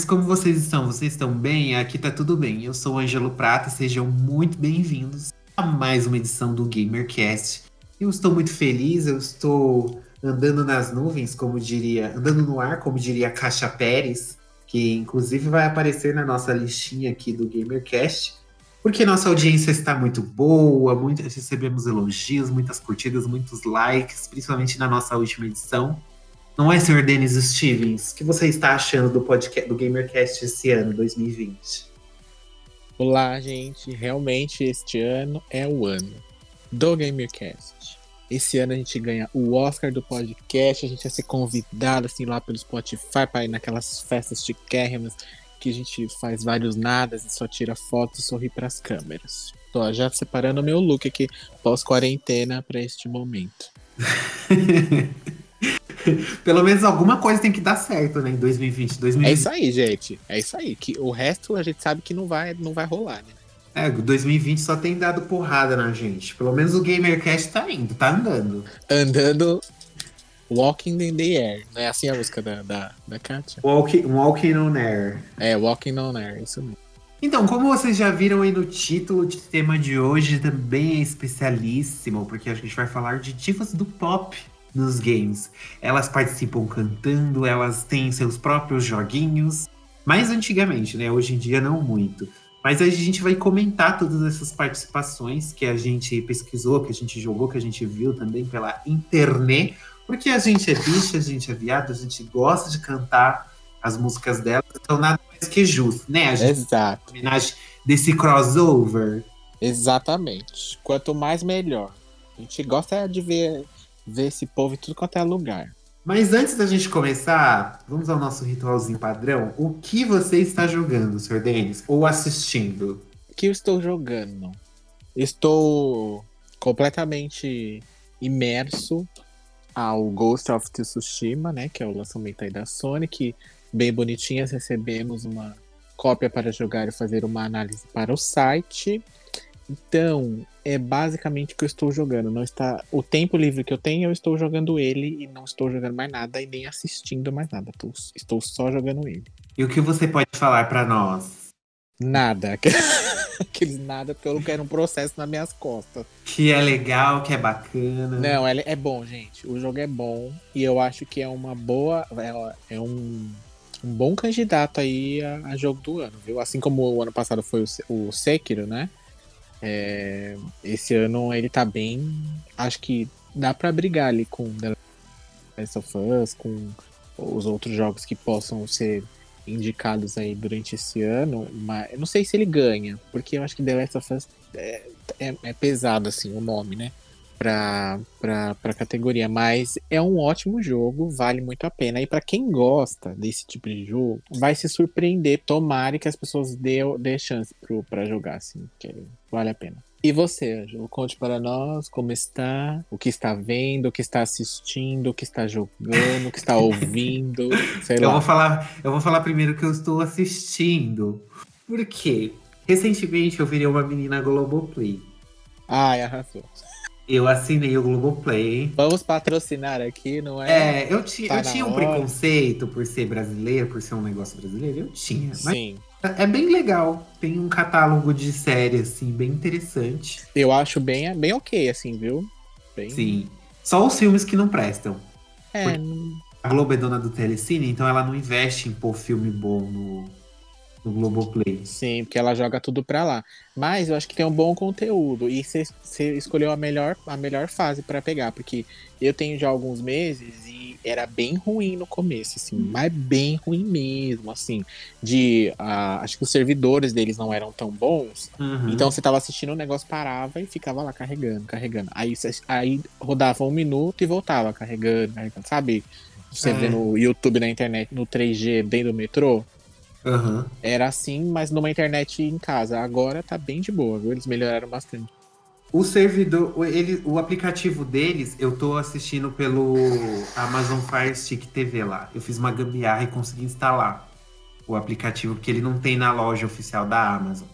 Como vocês estão? Vocês estão bem? Aqui tá tudo bem. Eu sou o Ângelo Prata, sejam muito bem-vindos a mais uma edição do GamerCast. Eu estou muito feliz, eu estou andando nas nuvens, como diria, andando no ar, como diria Caixa Pérez, que inclusive vai aparecer na nossa listinha aqui do GamerCast, porque nossa audiência está muito boa, muito, recebemos elogios, muitas curtidas, muitos likes, principalmente na nossa última edição. Não é, senhor Denis Stevens? O que você está achando do podcast do GamerCast esse ano, 2020? Olá, gente. Realmente este ano é o ano do GamerCast. Esse ano a gente ganha o Oscar do podcast, a gente vai ser convidado assim lá pelo Spotify para ir naquelas festas chiquérrimas que a gente faz vários nadas e só tira fotos e sorri para as câmeras. Tô já separando o meu look aqui pós-quarentena para este momento. Pelo menos alguma coisa tem que dar certo, né, em 2020, 2020. É isso aí, gente. É isso aí. Que o resto a gente sabe que não vai, não vai rolar, né? É, 2020 só tem dado porrada na gente. Pelo menos o GamerCast tá indo, tá andando. Andando. Walking in the Air. Não é assim a música da, da, da Katia? Walking, walking on Air. É, Walking on Air, isso mesmo. Então, como vocês já viram aí no título, o tema de hoje também é especialíssimo, porque a gente vai falar de divas do pop nos games. Elas participam cantando, elas têm seus próprios joguinhos. Mais antigamente, né? Hoje em dia não muito. Mas a gente vai comentar todas essas participações que a gente pesquisou, que a gente jogou, que a gente viu também pela internet. Porque a gente é bicha, a gente é viado, a gente gosta de cantar as músicas delas, então nada mais que justo, né? A gente Exato. homenagem desse crossover. Exatamente. Quanto mais, melhor. A gente gosta de ver, ver esse povo em tudo quanto é lugar. Mas antes da gente começar, vamos ao nosso ritualzinho padrão. O que você está jogando, Sr. Denis? Ou assistindo? O que eu estou jogando? Estou completamente imerso ao Ghost of Tsushima, né? Que é o lançamento aí da Sony, que bem bonitinhas recebemos uma cópia para jogar e fazer uma análise para o site. Então, é basicamente o que eu estou jogando. Não está o tempo livre que eu tenho, eu estou jogando ele e não estou jogando mais nada e nem assistindo mais nada. Estou, só jogando ele. E o que você pode falar para nós? Nada. Aqueles nada, porque eu não quero um processo nas minhas costas. Que é legal, que é bacana. Não, é, é bom, gente. O jogo é bom e eu acho que é uma boa. É, é um, um bom candidato aí a, a, jogo do ano, viu? Assim como o ano passado foi o, o Sekiro, né? É, esse ano ele tá bem. Acho que dá para brigar ali com The Last of Us, com os outros jogos que possam ser indicados aí durante esse ano, mas eu não sei se ele ganha, porque eu acho que The Last of Us é, é, é pesado assim o nome, né? Pra, pra, pra categoria, mas é um ótimo jogo, vale muito a pena. E para quem gosta desse tipo de jogo, vai se surpreender. Tomara que as pessoas dê, dê chance pro, pra jogar, assim, que vale a pena. E você, Ângelo, conte para nós como está, o que está vendo, o que está assistindo, o que está jogando, o que está ouvindo, sei eu lá. Vou falar, eu vou falar primeiro o que eu estou assistindo. Por quê? Recentemente eu virei uma menina Globoplay. Ai, arrasou. Eu assinei o Globoplay. Vamos patrocinar aqui, não é? É, eu, ti, tá eu tinha um preconceito por ser brasileiro, por ser um negócio brasileiro. Eu tinha. Mas Sim. É bem legal. Tem um catálogo de série, assim, bem interessante. Eu acho bem, bem ok, assim, viu? Bem... Sim. Só os filmes que não prestam. É, Porque... a Globo é dona do Telecine, então ela não investe em pôr filme bom no, no Globoplay. Sim, porque ela joga tudo pra lá. Mas eu acho que tem um bom conteúdo. E você escolheu a melhor, a melhor fase para pegar. Porque eu tenho já alguns meses e era bem ruim no começo, assim. Mas bem ruim mesmo, assim. De. Acho que os servidores deles não eram tão bons. Uhum. Então você tava assistindo, o negócio parava e ficava lá carregando, carregando. Aí, aí rodava um minuto e voltava carregando, carregando. Sabe? Você é. vê no YouTube, na internet, no 3G, dentro do metrô. Uhum. Era assim, mas numa internet em casa. Agora tá bem de boa, viu? Eles melhoraram bastante. O servidor, ele, o aplicativo deles, eu tô assistindo pelo Amazon Fire Stick TV lá. Eu fiz uma gambiarra e consegui instalar o aplicativo, porque ele não tem na loja oficial da Amazon.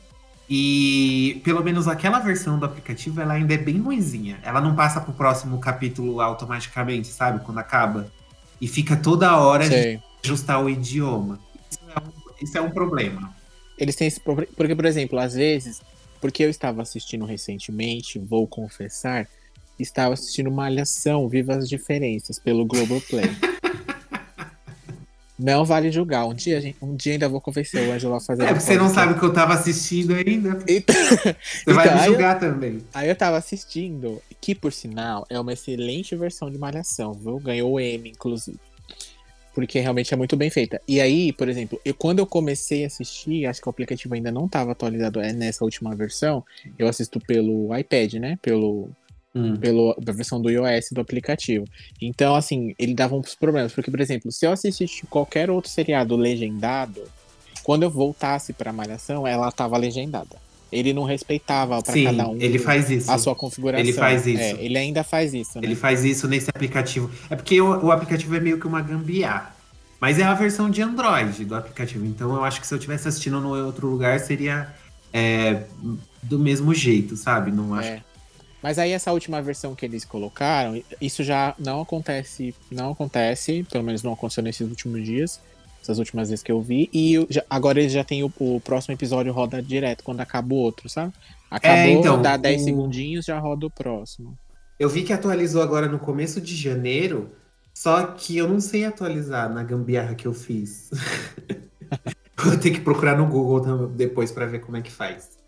E pelo menos aquela versão do aplicativo, ela ainda é bem ruimzinha. Ela não passa pro próximo capítulo automaticamente, sabe? Quando acaba. E fica toda hora Sei. de ajustar o idioma. Isso é um problema. Eles têm esse problema. Porque, por exemplo, às vezes, porque eu estava assistindo recentemente, vou confessar, estava assistindo Malhação, Viva as Diferenças, pelo Globoplay. não vale julgar. Um dia, gente, um dia ainda vou convencer o Ângelo a fazer. É, porque você não sabe o que eu estava assistindo ainda. Então, você então, vai me julgar eu, também. Aí eu estava assistindo, que por sinal é uma excelente versão de Malhação, viu? Ganhou o M, inclusive porque realmente é muito bem feita. E aí, por exemplo, eu quando eu comecei a assistir, acho que o aplicativo ainda não estava atualizado é nessa última versão, eu assisto pelo iPad, né? Pelo hum. pela versão do iOS do aplicativo. Então, assim, ele dava uns problemas, porque por exemplo, se eu assistisse qualquer outro seriado legendado, quando eu voltasse para Malhação, ela estava legendada. Ele não respeitava para cada um. Ele faz isso. A sua configuração. Ele faz isso. É, ele ainda faz isso. Né? Ele faz isso nesse aplicativo. É porque o, o, aplicativo é meio que uma gambiarra. Mas é a versão de Android do aplicativo. Então eu acho que se eu estivesse assistindo no outro lugar, seria é, do mesmo jeito, sabe? Não acho. É. Mas aí essa última versão que eles colocaram, isso já não acontece, não acontece, pelo menos não aconteceu nesses últimos dias essas últimas vezes que eu vi. E eu, já, agora eles já tem o, o, próximo episódio roda direto quando acaba o outro, sabe? Acabou, é, então, dá 10 o... segundinhos, já roda o próximo. Eu vi que atualizou agora no começo de janeiro, só que eu não sei atualizar na gambiarra que eu fiz. Vou ter que procurar no Google depois para ver como é que faz.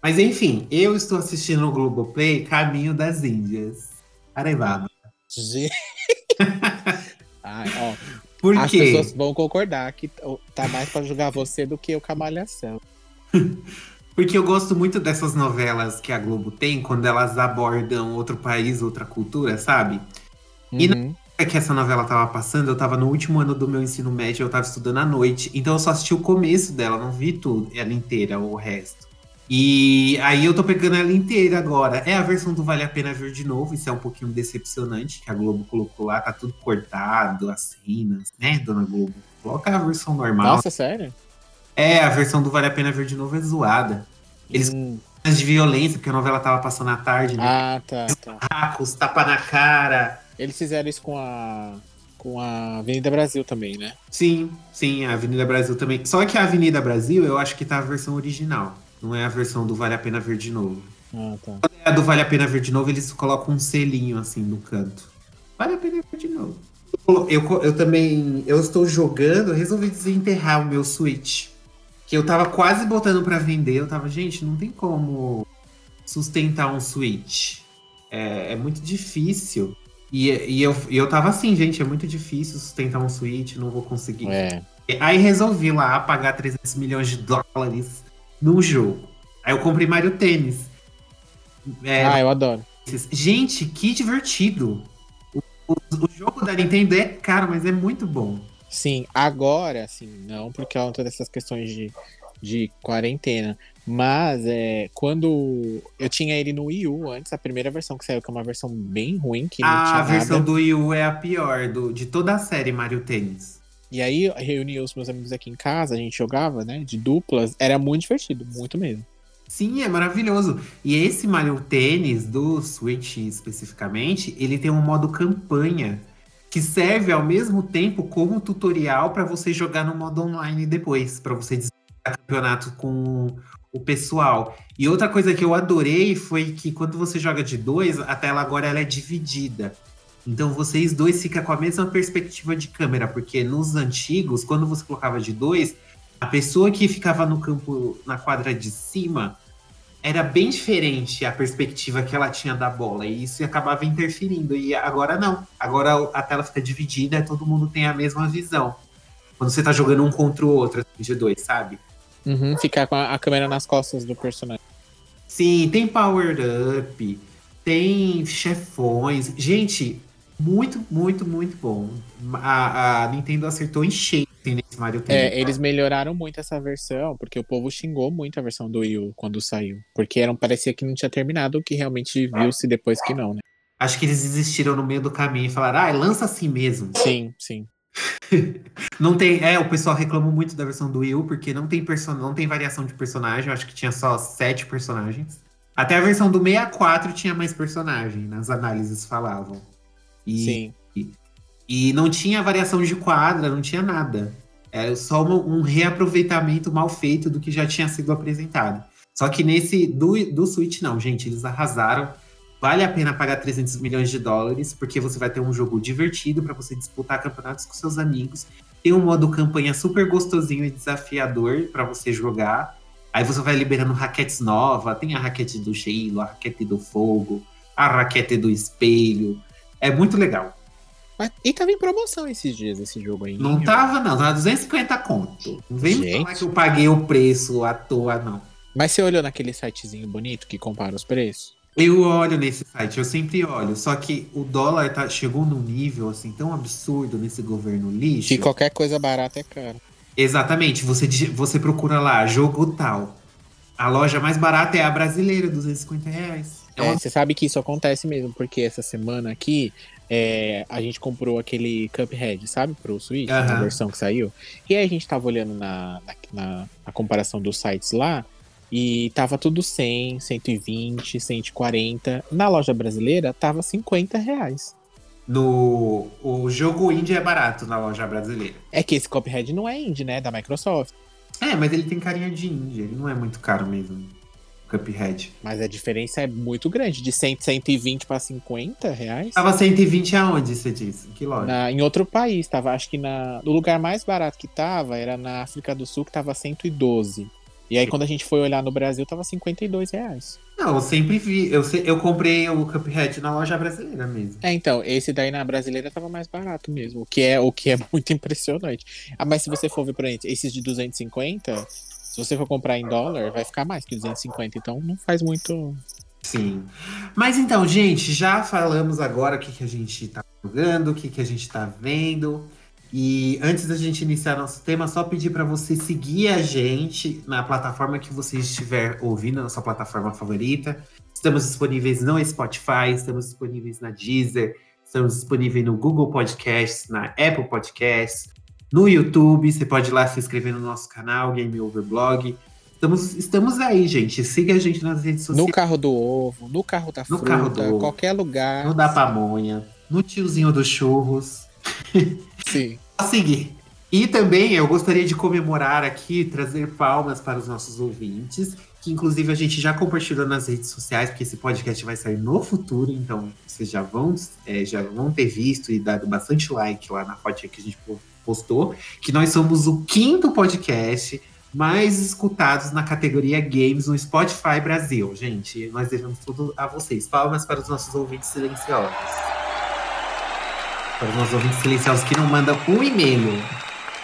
Mas enfim, eu estou assistindo o Globoplay Caminho das Índias. Arevado. Ai, ó, por As quê? pessoas vão concordar que tá mais para julgar você do que o Camalhação. Porque eu gosto muito dessas novelas que a Globo tem, quando elas abordam outro país, outra cultura, sabe? Uhum. E na época que essa novela tava passando, eu tava no último ano do meu ensino médio, eu tava estudando à noite. Então eu só assisti o começo dela, não vi tudo, ela inteira, o resto. E aí eu tô pegando ela inteira agora. É a versão do Vale a Pena Ver de novo, isso é um pouquinho decepcionante, que a Globo colocou lá, tá tudo cortado, as cenas, né, dona Globo? Coloca a versão normal. Nossa, sério? É, a versão do Vale a Pena Ver de novo é zoada. Eles hum. de violência, porque a novela tava passando à tarde, né? Ah, tá. tá. Tapa na cara. Eles fizeram isso com a com a Avenida Brasil também, né? Sim, sim, a Avenida Brasil também. Só que a Avenida Brasil, eu acho que tá a versão original. Não é a versão do Vale a Pena Ver de Novo. Ah, tá. Quando é a do Vale a Pena Ver de Novo, eles colocam um selinho assim no canto. Vale a pena ver de novo. Eu, eu também. Eu estou jogando, eu resolvi desenterrar o meu Switch. Que eu tava quase botando para vender. Eu tava, gente, não tem como sustentar um Switch. É, é muito difícil. E, e eu, e eu tava assim, gente, é muito difícil sustentar um Switch, não vou conseguir. É. Aí resolvi lá pagar 300 milhões de dólares num jogo. Aí eu comprei Mario Tênis. É, ah, eu adoro. Gente, que divertido. O, o, o, jogo da Nintendo é caro, mas é muito bom. Sim, agora, assim, não porque ela todas essas questões de, de quarentena. Mas é, quando eu tinha ele no Wii U antes, a primeira versão que saiu, que é uma versão bem ruim, que não ah, A versão nada. do Wii U é a pior do, de toda a série Mario Tênis. E aí, reunia os meus amigos aqui em casa, a gente jogava, né? De duplas. Era muito divertido, muito mesmo. Sim, é maravilhoso. E esse Mario Tênis, do Switch especificamente, ele tem um modo campanha que serve ao mesmo tempo como tutorial para você jogar no modo online depois, para você disputar campeonato com o pessoal. E outra coisa que eu adorei foi que quando você joga de dois, a tela agora ela é dividida. Então vocês dois ficam com a mesma perspectiva de câmera, porque nos antigos, quando você colocava de dois, a pessoa que ficava no campo, na quadra de cima, era bem diferente a perspectiva que ela tinha da bola, e isso acabava interferindo. E agora não. Agora a tela fica dividida, todo mundo tem a mesma visão. Quando você tá jogando um contra o outro, assim, de dois, sabe? Uhum, ficar com a, a câmera nas costas do personagem. Sim, tem power up, tem chefões. Gente, muito, muito, muito bom. A, a Nintendo acertou em cheio nesse Mario 3. É, eles melhoraram muito essa versão, porque o povo xingou muito a versão do Wii U quando saiu. Porque era, parecia que não tinha terminado, o que realmente viu-se depois que não, né? Acho que eles desistiram no meio do caminho e falaram, ah, lança assim mesmo. Sim, sim. não tem, é, o pessoal reclama muito da versão do Wii U, porque não tem, person não tem variação de personagem, eu acho que tinha só sete personagens. Até a versão do 64 tinha mais personagem, nas análises falavam. E, Sim. E, e não tinha variação de quadra, não tinha nada. Era só um, um reaproveitamento mal feito do que já tinha sido apresentado. Só que nesse do, do Switch, não, gente, eles arrasaram. Vale a pena pagar 300 milhões de dólares, porque você vai ter um jogo divertido para você disputar campeonatos com seus amigos. Tem um modo campanha super gostosinho e desafiador para você jogar. Aí você vai liberando raquetes novas. Tem a raquete do gelo, a raquete do fogo, a raquete do espelho. É muito legal. Mas, e tava em promoção esses dias esse jogo aí. Não tava, não. Tava 250 conto. Não vem me falar que eu paguei o preço à toa, não. Mas você olhou naquele sitezinho bonito que compara os preços? Eu olho nesse site, eu sempre olho. Só que o dólar tá, chegou num nível assim tão absurdo nesse governo lixo. Que qualquer coisa barata é caro. Exatamente. Você, você procura lá, jogo tal. A loja mais barata é a brasileira, 250 reais. É, uma... Você sabe que isso acontece mesmo, porque essa semana aqui é, a gente comprou aquele Cuphead, sabe? Pro Switch, uhum. a versão que saiu. E aí a gente tava olhando na, na, na comparação dos sites lá. E tava tudo 100, 120, 140. Na loja brasileira, tava 50 reais. No, o jogo indie é barato na loja brasileira. É que esse Cuphead não é indie, né? Da Microsoft. É, mas ele tem carinha de indie. Ele não é muito caro mesmo. Cuphead. Mas a diferença é muito grande. De 100, 120 para 50 reais. Tava 120 aonde, você disse? Que loja? Na, em outro país. Tava, acho que na, no lugar mais barato que tava era na África do Sul, que tava 112. E aí, quando a gente foi olhar no Brasil, tava 52 reais. Não, eu sempre vi. Eu, eu comprei o Cuphead na loja brasileira mesmo. É, então, esse daí na brasileira tava mais barato mesmo. O que é, o que é muito impressionante. Ah, mas se você for ver, por exemplo, esses de 250, se você for comprar em dólar, vai ficar mais que 250. Então, não faz muito. Sim. Mas então, gente, já falamos agora o que, que a gente tá jogando, o que, que a gente tá vendo. E antes da gente iniciar nosso tema, só pedir para você seguir a gente na plataforma que você estiver ouvindo, na sua plataforma favorita. Estamos disponíveis no Spotify, estamos disponíveis na Deezer, estamos disponíveis no Google Podcasts, na Apple Podcasts, no YouTube. Você pode ir lá se inscrever no nosso canal, Game Over Blog. Estamos, estamos aí, gente. Siga a gente nas redes sociais. No carro do ovo, no carro da no fruta, carro do qualquer lugar. No da pamonha, no tiozinho dos churros. Sim. A seguir. E também eu gostaria de comemorar aqui, trazer palmas para os nossos ouvintes, que inclusive a gente já compartilhou nas redes sociais, porque esse podcast vai sair no futuro, então vocês já vão, é, já vão ter visto e dado bastante like lá na foto que a gente postou, que nós somos o quinto podcast mais escutados na categoria Games no Spotify Brasil. Gente, nós devemos tudo a vocês. Palmas para os nossos ouvintes silenciosos para os nossos ouvintes silenciosos que não mandam um e-mail,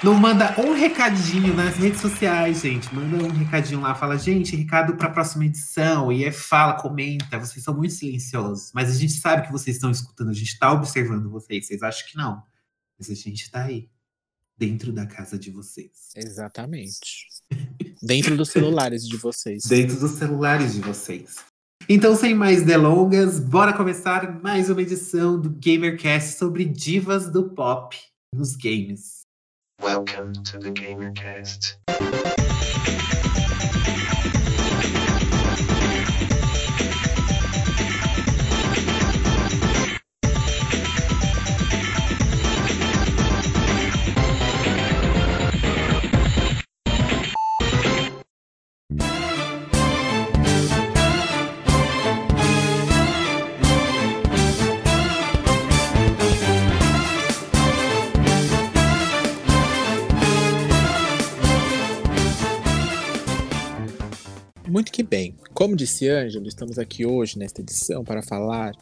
não manda um recadinho nas redes sociais, gente. Manda um recadinho lá, fala, gente, recado para a próxima edição. E é fala, comenta. Vocês são muito silenciosos, mas a gente sabe que vocês estão escutando, a gente está observando vocês. Vocês acham que não? Mas a gente está aí, dentro da casa de vocês. Exatamente. dentro dos celulares de vocês. Dentro dos celulares de vocês. Então, sem mais delongas, bora começar mais uma edição do GamerCast sobre divas do pop nos games. Welcome to the GamerCast. Que bem. Como disse Ângelo, estamos aqui hoje nesta edição para falar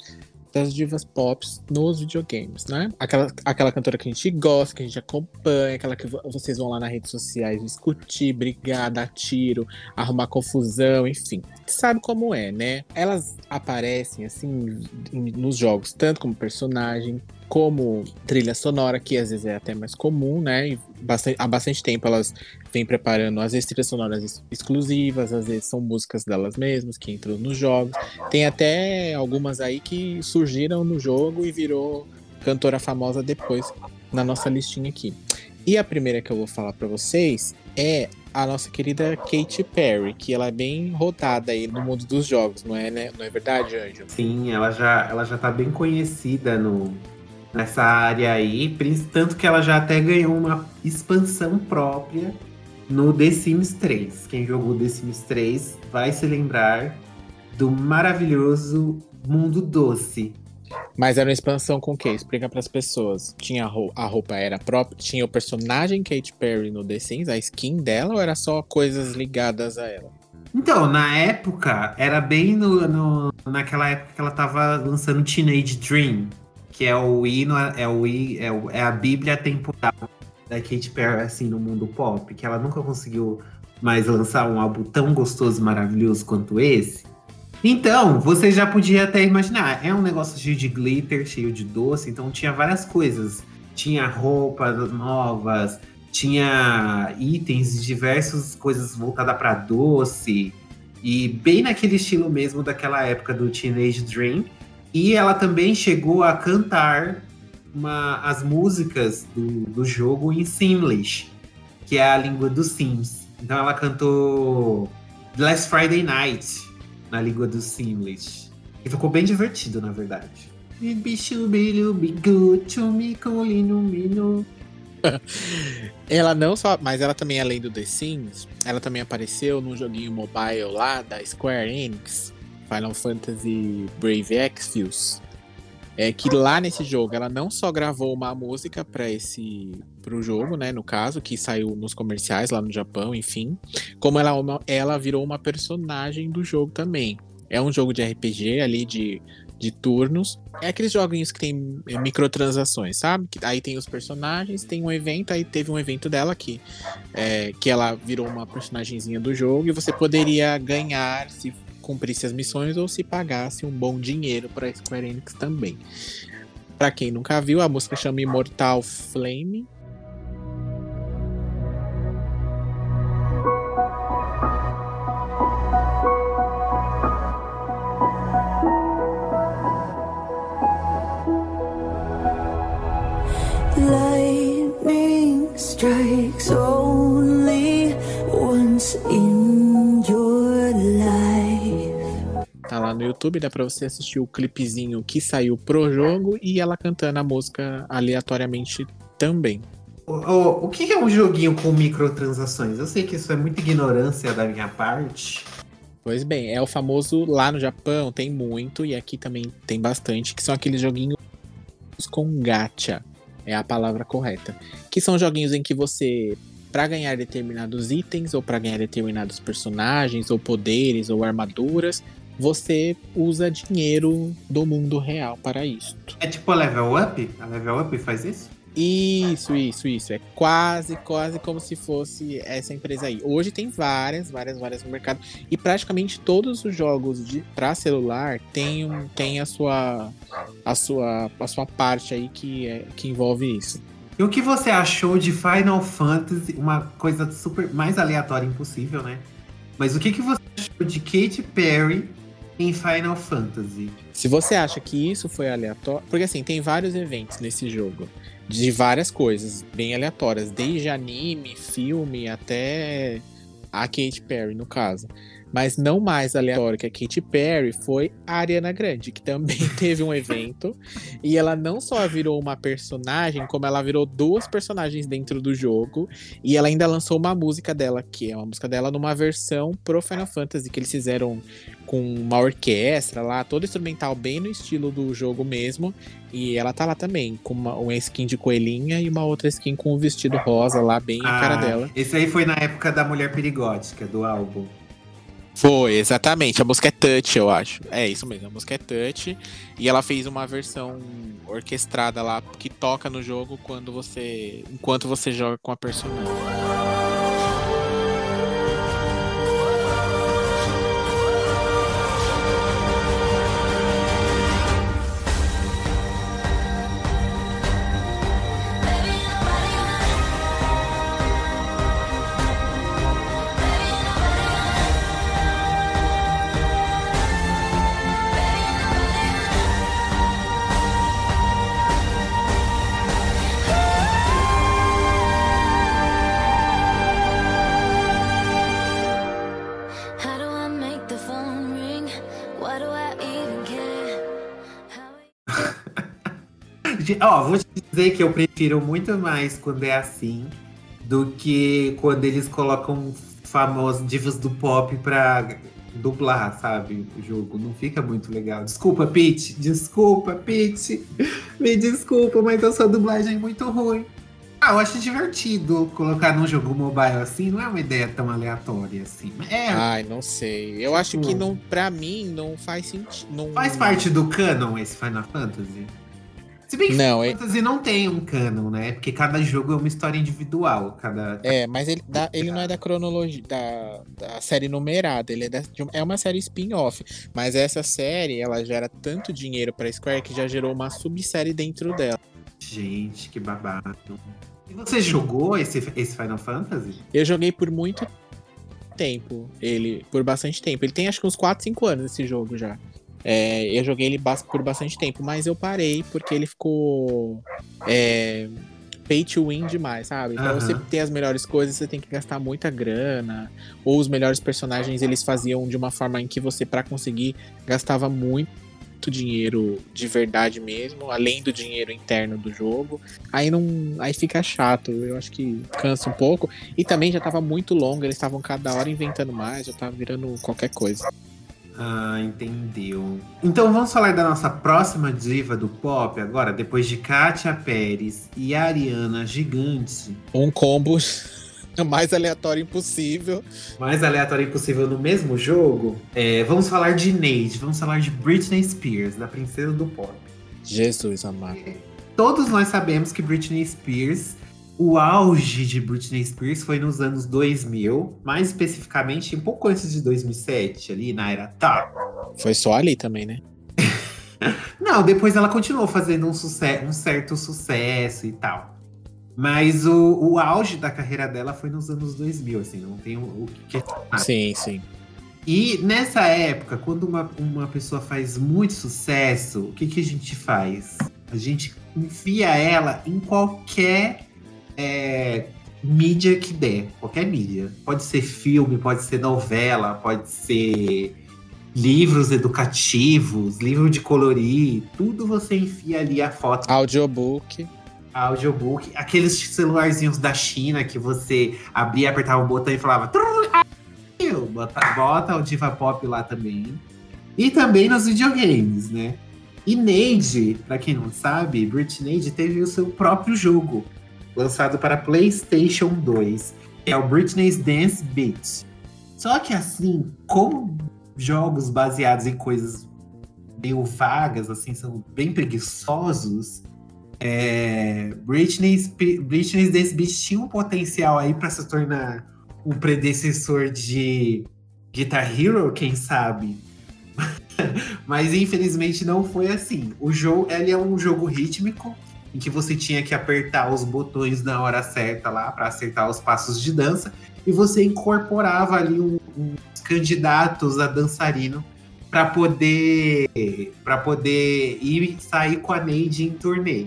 das divas pop nos videogames, né? Aquela, aquela cantora que a gente gosta, que a gente acompanha, aquela que vocês vão lá nas redes sociais discutir, brigar, dar tiro, arrumar confusão, enfim. Sabe como é, né? Elas aparecem, assim, nos jogos, tanto como personagem, como trilha sonora, que às vezes é até mais comum, né? E bastante, há bastante tempo elas vêm preparando, às vezes, trilhas sonoras exclusivas, às vezes são músicas delas mesmas que entram nos jogos. Tem até algumas aí que surgiram no jogo e virou cantora famosa depois na nossa listinha aqui. E a primeira que eu vou falar para vocês é a nossa querida Katy Perry, que ela é bem rodada aí no mundo dos jogos, não é, né? Não é verdade, Anjo? Sim, ela já, ela já tá bem conhecida no, nessa área aí, tanto que ela já até ganhou uma expansão própria no The Sims 3. Quem jogou The Sims 3 vai se lembrar do maravilhoso Mundo Doce. Mas era uma expansão com o quê? Explica para as pessoas. Tinha a roupa, a roupa era própria, tinha o personagem Katy Perry no The Sims, a skin dela ou era só coisas ligadas a ela? Então, na época, era bem no, no naquela época que ela tava lançando Teenage Dream, que é o hino, é, o, é, o, é a bíblia temporal da Katy Perry, assim, no mundo pop, que ela nunca conseguiu mais lançar um álbum tão gostoso e maravilhoso quanto esse. Então, você já podia até imaginar, é um negócio cheio de glitter, cheio de doce, então tinha várias coisas. Tinha roupas novas, tinha itens diversas coisas voltadas para doce, e bem naquele estilo mesmo daquela época do Teenage Dream. E ela também chegou a cantar uma, as músicas do, do jogo em Simlish, que é a língua dos Sims. Então ela cantou Last Friday Night na língua dos Simlish. E ficou bem divertido, na verdade. ela não só, mas ela também além do The Sims, ela também apareceu num joguinho mobile lá da Square Enix, Final Fantasy Brave Exvius, é que lá nesse jogo ela não só gravou uma música para esse pro jogo, né, no caso, que saiu nos comerciais lá no Japão, enfim, como ela ela virou uma personagem do jogo também. É um jogo de RPG ali de de turnos. É aqueles joguinhos que tem microtransações, sabe? Que aí tem os personagens, tem um evento, aí teve um evento dela aqui, é, que ela virou uma personagemzinha do jogo e você poderia ganhar se cumprisse as missões ou se pagasse um bom dinheiro para Square Enix também. Para quem nunca viu, a música chama Immortal Flame. YouTube, dá pra você assistir o clipezinho que saiu pro jogo e ela cantando a música aleatoriamente também. O, o, o que é um joguinho com microtransações? Eu sei que isso é muita ignorância da minha parte. Pois bem, é o famoso lá no Japão, tem muito, e aqui também tem bastante, que são aqueles joguinhos com gacha. É a palavra correta. Que são joguinhos em que você para ganhar determinados itens ou para ganhar determinados personagens ou poderes ou armaduras, você usa dinheiro do mundo real para isto. É tipo a Level Up? A Level Up faz isso? Isso, isso, isso. É quase, quase como se fosse essa empresa aí. Hoje tem várias, várias, várias no mercado. E praticamente todos os jogos de para celular têm, tem a sua a sua a sua parte aí que, é, que envolve isso. E o que você achou de Final Fantasy? Uma coisa super mais aleatória impossível, né? Mas o que, que você achou de Katy Perry em Final Fantasy. Se você acha que isso foi aleatório. Porque assim, tem vários eventos nesse jogo. De várias coisas, bem aleatórias. Desde anime, filme, até a Katy Perry, no caso. Mas não mais aleatório que a Katy Perry foi a Ariana Grande, que também teve um evento. e ela não só virou uma personagem, como ela virou duas personagens dentro do jogo. E ela ainda lançou uma música dela, que é uma música dela numa versão pro Final Fantasy, que eles fizeram com uma orquestra lá, todo instrumental bem no estilo do jogo mesmo. E ela tá lá também, com uma, uma skin de coelhinha e uma outra skin com um vestido rosa lá, bem ah, a cara dela. Esse aí foi na época da Mulher Perigótica, do álbum. Foi, exatamente. A música é Touch, eu acho. É isso mesmo, a música é Touch. E ela fez uma versão orquestrada lá que toca no jogo quando você. enquanto você joga com a personagem. Ó, vou te dizer que eu prefiro muito mais quando é assim do que quando eles colocam famosos divas do pop pra dublar, sabe? O jogo. Não fica muito legal. Desculpa, Pete. Desculpa, Pete. Me desculpa, mas a sua dublagem é muito ruim. Ah, eu acho divertido colocar num jogo mobile assim. Não é uma ideia tão aleatória assim. É, Ai, não sei. Eu acho que não, pra mim não faz sentido. Não... faz parte do canon esse Final Fantasy. Se bem que Não, é- Final Fantasy não tem um canon, né? Porque cada jogo é uma história individual. Cada... É, mas ele, da- ele não é da cronologia da, da série numerada, ele é, da- é uma série spin-off. Mas essa série, ela gera tanto dinheiro pra Square que já gerou uma subsérie dentro dela. Gente, que babado. E você jogou esse, esse Final Fantasy? Eu joguei por muito tempo, ele, por bastante tempo. Ele tem acho que uns 4, 5 anos esse jogo já. É, eu joguei ele por bastante tempo, mas eu parei porque ele ficou é, pay to win demais, sabe? Pra Aham. você ter as melhores coisas, você tem que gastar muita grana. Ou os melhores personagens eles faziam de uma forma em que você, pra conseguir, gastava muito dinheiro de verdade mesmo, além do dinheiro interno do jogo. Aí não, aí fica chato. Eu acho que cansa um pouco. E também já tava muito longo, eles estavam cada hora inventando mais, já tava virando qualquer coisa. Ah, entendeu. Então vamos falar da nossa próxima diva do pop agora, depois de Katia Pérez e Ariana Gigante. Um combo mais aleatório impossível. Mais aleatório impossível no mesmo jogo. É, vamos falar de Neide, vamos falar de Britney Spears, da princesa do pop. Jesus amado. Todos nós sabemos que Britney Spears, o auge de Britney Spears foi nos anos 2000, mais especificamente um pouco antes de 2007, ali na era top. Foi só ali também, né? Não, depois ela continuou fazendo um, um certo sucesso e tal. Mas o, o auge da carreira dela foi nos anos 2000, assim, não tem o, o que questionar. Sim, sim. E nessa época, quando uma, uma pessoa faz muito sucesso, o que, que a gente faz? A gente enfia ela em qualquer é, mídia que der. Qualquer mídia. Pode ser filme, pode ser novela, pode ser livros educativos, livro de colorir. Tudo você enfia ali a foto Audiobook. audiobook, aqueles celularzinhos da China que você abria, apertava o botão e falava. Bota, bota o Diva Pop lá também. E também nos videogames, né? E Neide, pra quem não sabe, Britney teve o seu próprio jogo, lançado para PlayStation 2, que é o Britney's Dance Beat. Só que assim, como jogos baseados em coisas meio vagas, assim, são bem preguiçosos, é, Britney, Spe- Britney's Dance Beat tinha um potencial aí para se tornar um predecessor de Guitar Hero, quem sabe? Mas infelizmente não foi assim. O jogo, ele é um jogo rítmico em que você tinha que apertar os botões na hora certa lá para acertar os passos de dança e você incorporava ali um- uns candidatos a dançarino para poder para poder ir sair com a Neide em turnê.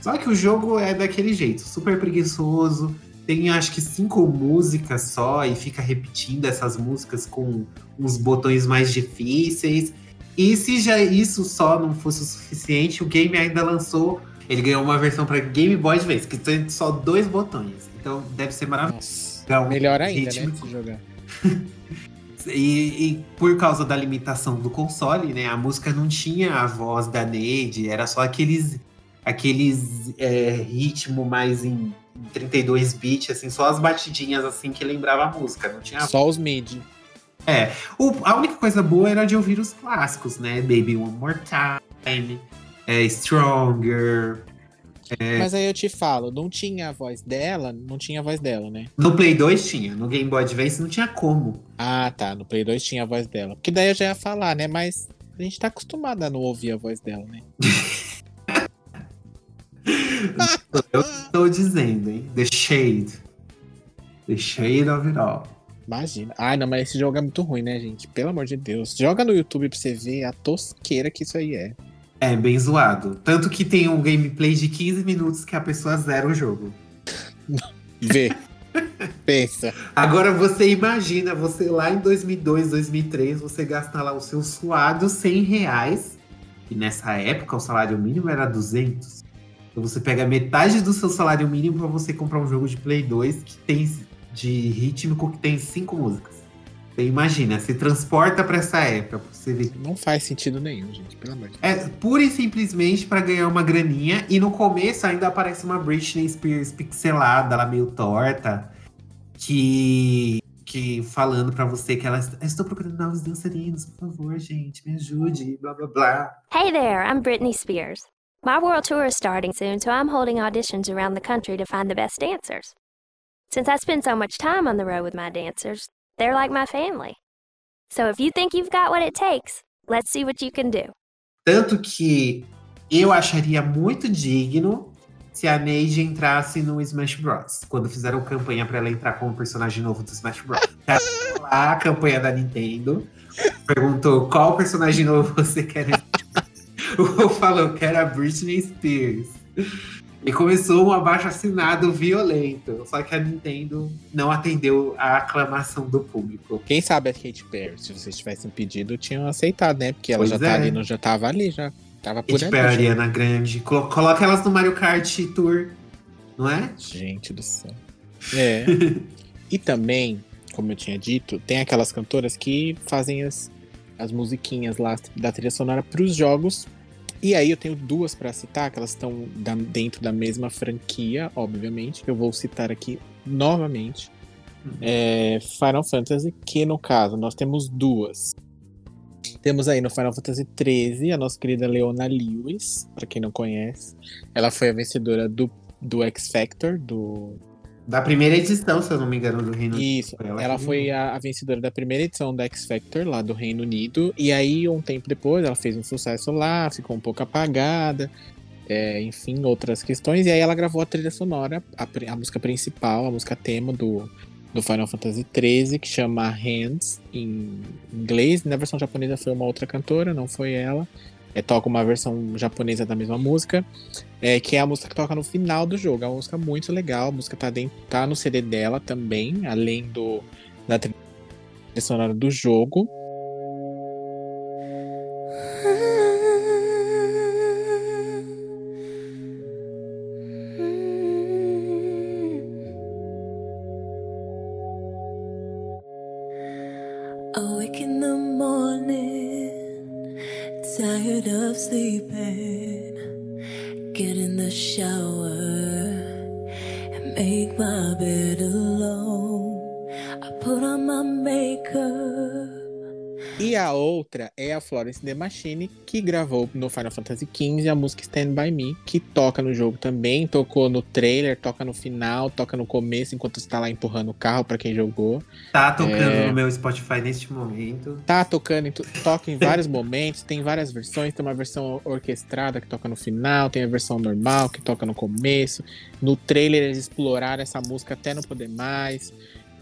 Só que o jogo é daquele jeito, super preguiçoso. Tem acho que cinco músicas só e fica repetindo essas músicas com uns botões mais difíceis. E se já isso só não fosse o suficiente, o game ainda lançou. Ele ganhou uma versão para Game Boy Advance, que tem só dois botões. Então deve ser maravilhoso. Legal, Melhor ainda, né? jogar. E, e por causa da limitação do console, né? A música não tinha a voz da Neide, era só aqueles, aqueles é, ritmo mais em 32 bits, assim, só as batidinhas assim que lembrava a música, não tinha Só os mid. É, o- a única coisa boa era de ouvir os clássicos, né? Baby One More Time, é, Stronger. Mas aí eu te falo, não tinha a voz dela, não tinha a voz dela, né? No Play 2 tinha, no Game Boy Advance não tinha como. Ah, tá. No Play 2 tinha a voz dela. Porque daí eu já ia falar, né? Mas a gente tá acostumado a não ouvir a voz dela, né? Eu estou dizendo, hein? The Shade. The Shade of it all. Imagina. Ai, não, mas esse jogo é muito ruim, né, gente? Pelo amor de Deus. Joga no YouTube pra você ver a tosqueira que isso aí é. É, bem zoado. Tanto que tem um gameplay de 15 minutos que a pessoa zera o jogo. Vê. Pensa. Agora você imagina, você lá em 2002, 2003, você gasta lá os seus suados 100 reais. E nessa época o salário mínimo era 200. Então você pega metade do seu salário mínimo para você comprar um jogo de Play 2 que tem de rítmico que tem cinco músicas. Você imagina, se transporta para essa época, você ver. Não faz sentido nenhum, gente. Pelo amor de Deus. É pura e simplesmente para ganhar uma graninha. E no começo ainda aparece uma Britney Spears pixelada, lá meio torta, que que falando pra você que ela "Eu estou procurando novos dançarinos, por favor, gente, me ajude, blá blá blá. Hey there, I'm Britney Spears. My world tour is starting soon, so I'm holding auditions around the country to find the best dancers. Since I spend so much time on the road with my dancers, they're like my family. So if you think you've got what it takes, let's see what you can do. Tanto que eu acharia muito digno se a Neide entrasse no Smash Bros. Quando fizeram campanha pra ela entrar como personagem novo do Smash Bros. Lá a campanha da Nintendo. Perguntou qual personagem novo você quer. o falou que era a Britney Spears. E começou um abaixo-assinado violento. Só que a Nintendo não atendeu a aclamação do público. Quem sabe a Kate Perry, se vocês tivessem pedido, tinham aceitado, né? Porque ela Pois já tá é. ali, não, já tava ali, já tava por Kate. Perry. Ariana Grande. Colo- Coloca elas no Mario Kart Tour, não é? Gente do céu. É. e também, como eu tinha dito, tem aquelas cantoras que fazem as, as musiquinhas lá da trilha sonora pros jogos. E aí eu tenho duas pra citar, que elas estão dentro da mesma franquia, obviamente, que eu vou citar aqui novamente. É Final Fantasy, que no caso nós temos duas. Temos aí no Final Fantasy XIII a nossa querida Leona Lewis, pra quem não conhece. Ela foi a vencedora do, do X Factor, do, Da primeira edição, se eu não me engano, do Reino isso, Foi ela ela foi a, a vencedora da primeira edição da X Factor, lá do Reino Unido. E aí, um tempo depois, ela fez um sucesso lá, ficou um pouco apagada. é, enfim, outras questões. E aí ela gravou a trilha sonora, a, a música principal, a música tema do, do Final Fantasy XIII, que chama Hands, em inglês. Na versão japonesa foi uma outra cantora, não foi ela. É, toca uma versão japonesa da mesma música, é, que é a música que toca no final do jogo. É uma música muito legal, a música tá, dentro, tá no CD dela também, além do da trilha sonora do jogo. Sleeping. Get in the shower and make my bed alone. I put on my makeup. E a outra é a Florence The Machine, que gravou no Final Fantasy XV a música Stand By Me, que toca no jogo também, tocou no trailer, toca no final, toca no começo, enquanto você tá lá empurrando o carro pra quem jogou. Tá tocando É. no meu Spotify neste momento. Tá tocando, toca em vários momentos, tem várias versões, tem uma versão orquestrada que toca no final, tem a versão normal que toca no começo. No trailer eles exploraram essa música até não poder mais.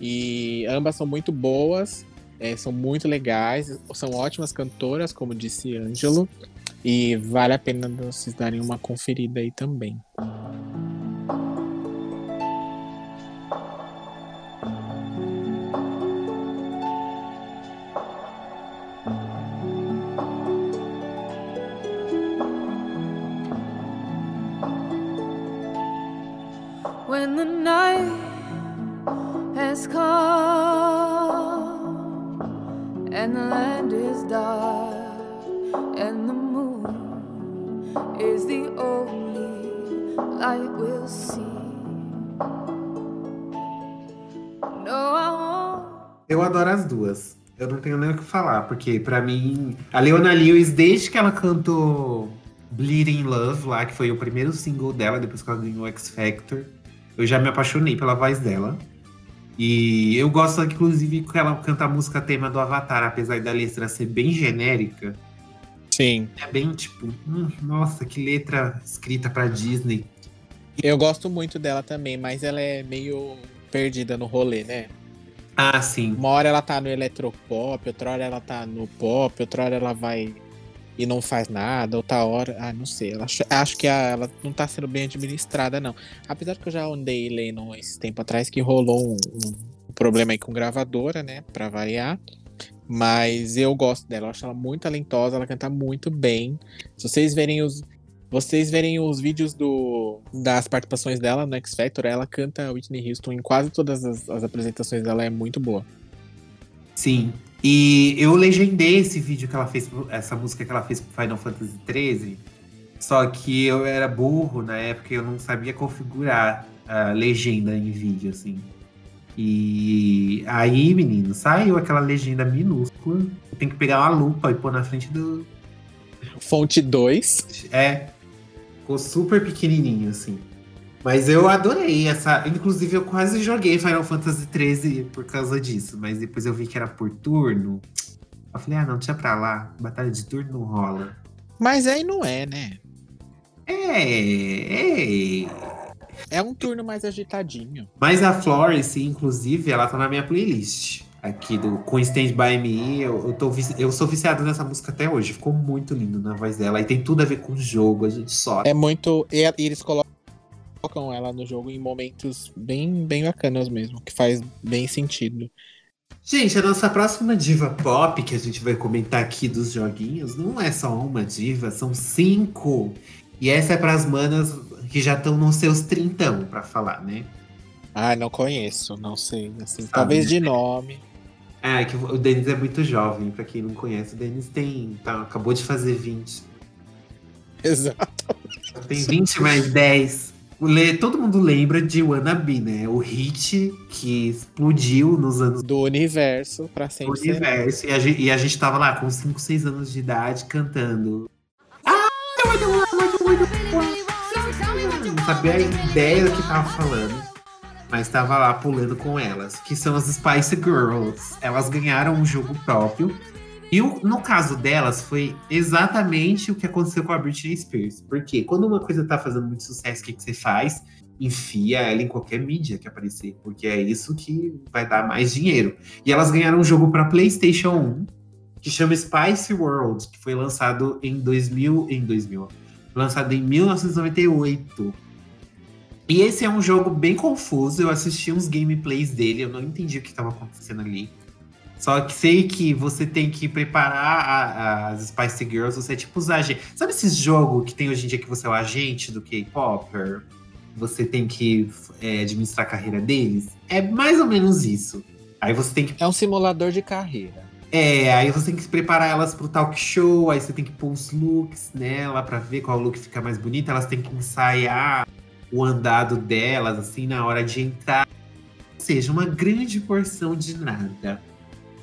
E ambas são muito boas, é, são muito legais, são ótimas cantoras, como disse Ângelo. E vale a pena vocês darem uma conferida aí também. when the night has come and the land is dark and the moon is the only light we'll see. Eu adoro as duas. Eu não tenho nem o que falar, porque pra mim, a Leona Lewis, desde que ela cantou Bleeding Love, lá, que foi o primeiro single dela, depois que ela ganhou X Factor, eu já me apaixonei pela voz dela. E eu gosto, inclusive, que ela canta a música tema do Avatar, apesar da letra ser bem genérica. Sim. É bem tipo, hum, nossa, que letra escrita pra Disney. Eu gosto muito dela também, mas ela é meio perdida no rolê, né? Ah, sim. Uma hora ela tá no eletropop, outra hora ela tá no pop, outra hora ela vai e não faz nada, outra hora. Ah, não sei. Ela, acho, que ela não tá sendo bem administrada, não. Apesar que eu já andei lendo esse tempo atrás que rolou um, um problema aí com gravadora, né? Pra variar. Mas eu gosto dela, eu acho ela muito talentosa, ela canta muito bem. Se vocês verem os. Vocês verem os vídeos do, das participações dela no X Factor, ela canta Whitney Houston em quase todas as, as apresentações dela, é muito boa. Sim. E eu legendei esse vídeo que ela fez, essa música que ela fez pro Final Fantasy XIII. Só que eu era burro na época e eu não sabia configurar a legenda em vídeo, assim. E aí, menino, saiu aquela legenda minúscula. Tem que pegar uma lupa e pôr na frente do. Fonte 2. É. Ficou super pequenininho, assim. Mas eu adorei essa. Inclusive, eu quase joguei Final Fantasy XIII por causa disso. Mas depois eu vi que era por turno. Eu falei, ah, não, deixa pra lá. Batalha de turno não rola. Mas aí não é, né? É, é. É um turno mais agitadinho. Mas a Florence, inclusive, ela tá na minha playlist. Aqui do com Stand By Me. Eu, eu, tô, eu sou viciado nessa música até hoje. Ficou muito lindo na voz dela. E tem tudo a ver com o jogo. A gente só. É muito. E eles colocam ela no jogo em momentos bem, bem bacanas mesmo, que faz bem sentido. Gente, a nossa próxima diva pop que a gente vai comentar aqui dos joguinhos não é só uma diva, são cinco. E essa é para as manas que já estão nos seus trintão pra falar, né? Ah, não conheço, não sei. Assim, talvez de nome. Ah, é que o Denis é muito jovem, pra quem não conhece. O Denis tem. Tá, acabou de fazer 20. Exato. Tem 20 mais 10. Todo mundo lembra de Wannabe, né? O hit que explodiu nos anos Do universo pra do sempre. será. universo. E a, gente, e a gente tava lá com 5, 6 anos de idade cantando. Ah, Não sabia a ideia do que tava falando. Mas tava lá pulando com elas, que são as Spice Girls. Elas ganharam um jogo próprio. E o- no caso delas, foi exatamente o que aconteceu com a Britney Spears. Porque quando uma coisa tá fazendo muito sucesso, o que, que você faz? Enfia ela em qualquer mídia que aparecer. Porque é isso que vai dar mais dinheiro. E elas ganharam um jogo para PlayStation 1 que chama Spice World, que foi lançado em 2000, em 2000, lançado em 1998. E esse é um jogo bem confuso. Eu assisti uns gameplays dele, eu não entendi o que estava acontecendo ali. Só que sei que você tem que preparar a- a- as Spice Girls, você é tipo os agentes. Sabe esse jogo que tem hoje em dia que você é o agente do K-Popper? Você tem que é, administrar a carreira deles? É mais ou menos isso. Aí você tem que É um simulador de carreira. é, aí você tem que preparar elas pro talk show, aí você tem que pôr os looks nela pra ver qual look fica mais bonito. Elas têm que ensaiar o andado delas, assim, na hora de entrar. Ou seja, uma grande porção de nada.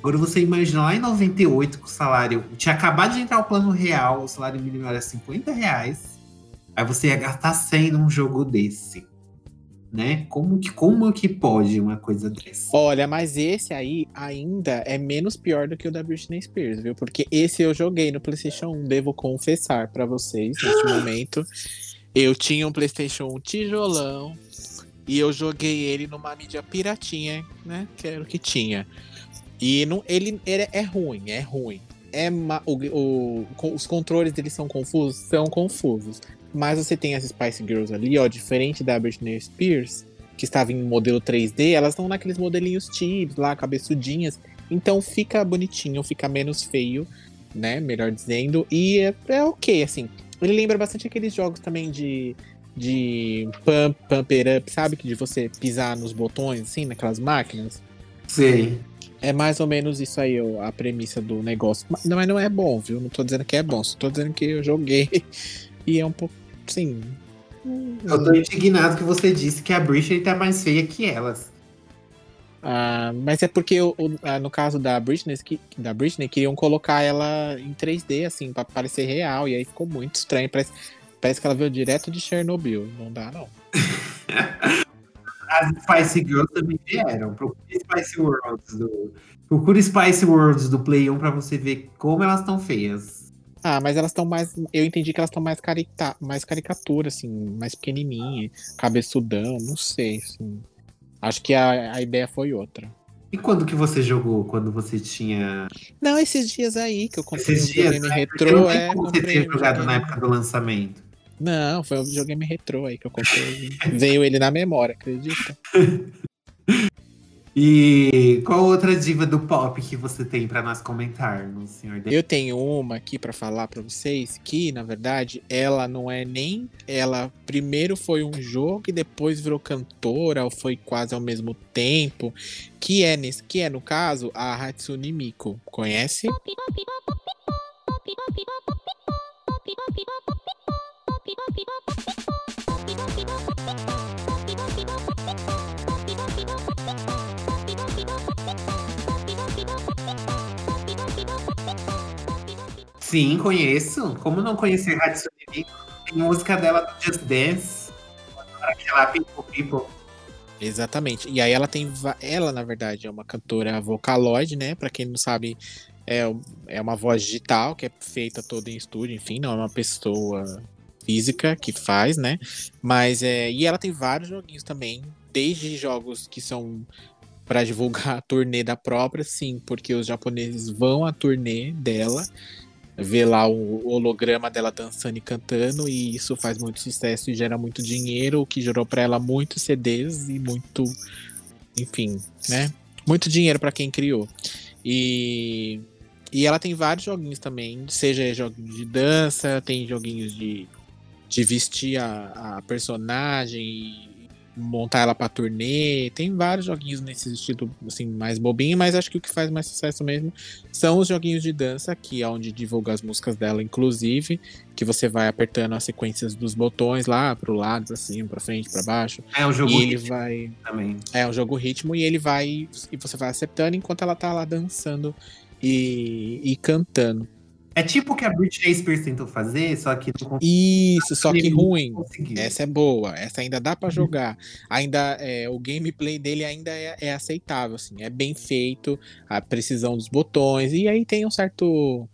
Agora você imagina lá em 98 que o salário tinha acabado de entrar o plano real, o salário mínimo era 50 reais. Aí você ia gastar 100 num jogo desse. Né? Como que, como que pode uma coisa dessa? Olha, mas esse aí ainda é menos pior do que o da Britney Spears, viu? Porque esse eu joguei no PlayStation 1, devo confessar pra vocês neste momento. Eu tinha um PlayStation 1 tijolão e eu joguei ele numa mídia piratinha, né? Que era o que tinha. E não, ele, ele é ruim, é ruim. É ma- o, o- os controles deles são confusos? São confusos. Mas você tem as Spice Girls ali, ó, diferente da Britney Spears, que estava em modelo 3D, elas estão naqueles modelinhos chips lá, cabeçudinhas. Então fica bonitinho, fica menos feio, né? Melhor dizendo. E é, é ok, assim. Ele lembra bastante aqueles jogos também de. De pump, pump it up, sabe? Que de você pisar nos botões, assim, naquelas máquinas. Sei. É mais ou menos isso aí, a premissa do negócio. Mas não, mas não é bom, viu? Não tô dizendo que é bom, só tô dizendo que eu joguei. E é um pouco. Sim. Eu tô indignado que você disse que a Britney tá mais feia que elas. Ah, mas é porque o- o- ah, no caso da Britney, que, da Britney, queriam colocar ela em 3D, assim, pra parecer real. E aí ficou muito estranho. Parece, parece que ela veio direto de Chernobyl. Não dá, não. As Spice Girls também vieram. Procure Spice Worlds do. Procure Spice Worlds do Play 1 pra você ver como elas estão feias. Ah, mas elas estão mais. Eu entendi que elas estão mais, carita, mais caricatura, assim, mais pequenininha, cabeçudão, não sei, assim. Acho que a, a ideia foi outra. E quando que você jogou? Quando você tinha. Não, esses dias aí que eu comprei Esses um dias, né? Retrô, não tem é. como você um jogado na época do lançamento. Não, foi um videogame retrô aí que eu comprei. Veio ele na memória, acredita? E qual outra diva do pop que você tem pra nós comentarmos, senhor? Eu tenho uma aqui pra falar pra vocês que, na verdade, ela não é nem. Ela primeiro foi um jogo e depois virou cantora, ou foi quase ao mesmo tempo. Que é, nesse, que é no caso, a Hatsune Miku. Conhece? Sim, conheço. Como não conhecer Hatsune Miku? Tem música dela do Just Dance. Aquela People People. Exatamente. E aí ela tem. Ela, na verdade, é uma cantora vocaloide, né? Pra quem não sabe, é, é uma voz digital que é feita toda em estúdio, enfim, não é uma pessoa física que faz, né? Mas é. E ela tem vários joguinhos também, desde jogos que são pra divulgar a turnê da própria, sim, porque os japoneses vão à turnê dela. Ver lá o holograma dela dançando e cantando, e isso faz muito sucesso e gera muito dinheiro, o que gerou pra ela muitos CDs e muito, enfim, né? Muito dinheiro pra quem criou. E, e ela tem vários joguinhos também, seja joguinhos de dança, tem joguinhos de, de vestir a, a personagem e montar ela pra turnê. Tem vários joguinhos nesse estilo assim, mais bobinho, mas acho que o que faz mais sucesso mesmo são os joguinhos de dança, que é onde divulga as músicas dela, inclusive, que você vai apertando as sequências dos botões lá pro lado, cima, pra frente, pra baixo. É um jogo e ele ritmo vai. também. É um jogo ritmo e ele vai. E você vai acertando enquanto ela tá lá dançando e, e cantando. É tipo o que a Britney Spears tentou fazer, só que não Isso, só que ruim. Essa é boa, essa ainda dá pra jogar. Ainda é, o gameplay dele ainda é, é aceitável, assim, é bem feito, a precisão dos botões e aí tem um certo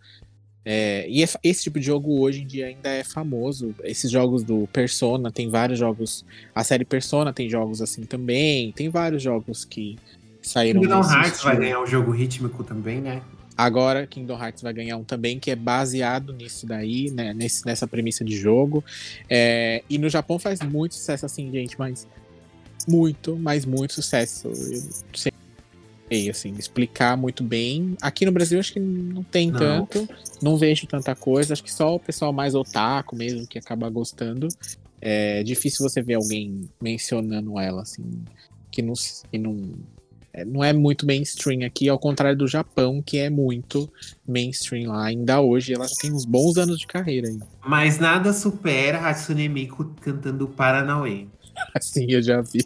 é, e é esse tipo de jogo hoje em dia ainda é famoso. Esses jogos do Persona, tem vários jogos. A série Persona tem jogos assim também. Tem vários jogos que saíram Kingdom Hearts vai ganhar um jogo rítmico também, né? Agora Kingdom Hearts vai ganhar um também que é baseado nisso daí, né, nesse, nessa premissa de jogo. É, e no Japão faz muito sucesso assim, gente, mas muito, mas muito sucesso. Eu não sei, assim, explicar muito bem. Aqui no Brasil acho que não tem Não. tanto, não vejo tanta coisa. Acho que só o pessoal mais otaku mesmo que acaba gostando. É difícil você ver alguém mencionando ela, assim, que não, que não, não é muito mainstream aqui, ao contrário do Japão, que é muito mainstream lá. Ainda hoje, ela tem uns bons anos de carreira aí. Mas nada supera Hatsune Miku cantando Paranauê. Assim, eu já vi.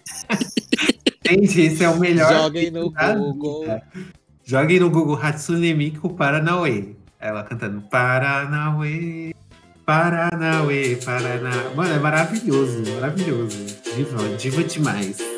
Gente, esse é o melhor. Joguem no Google. vida. Joguem no Google Hatsune Miku Paranauê. Ela cantando Paranauê, Paranauê, Paraná. Mano, é maravilhoso, maravilhoso. Diva, diva demais.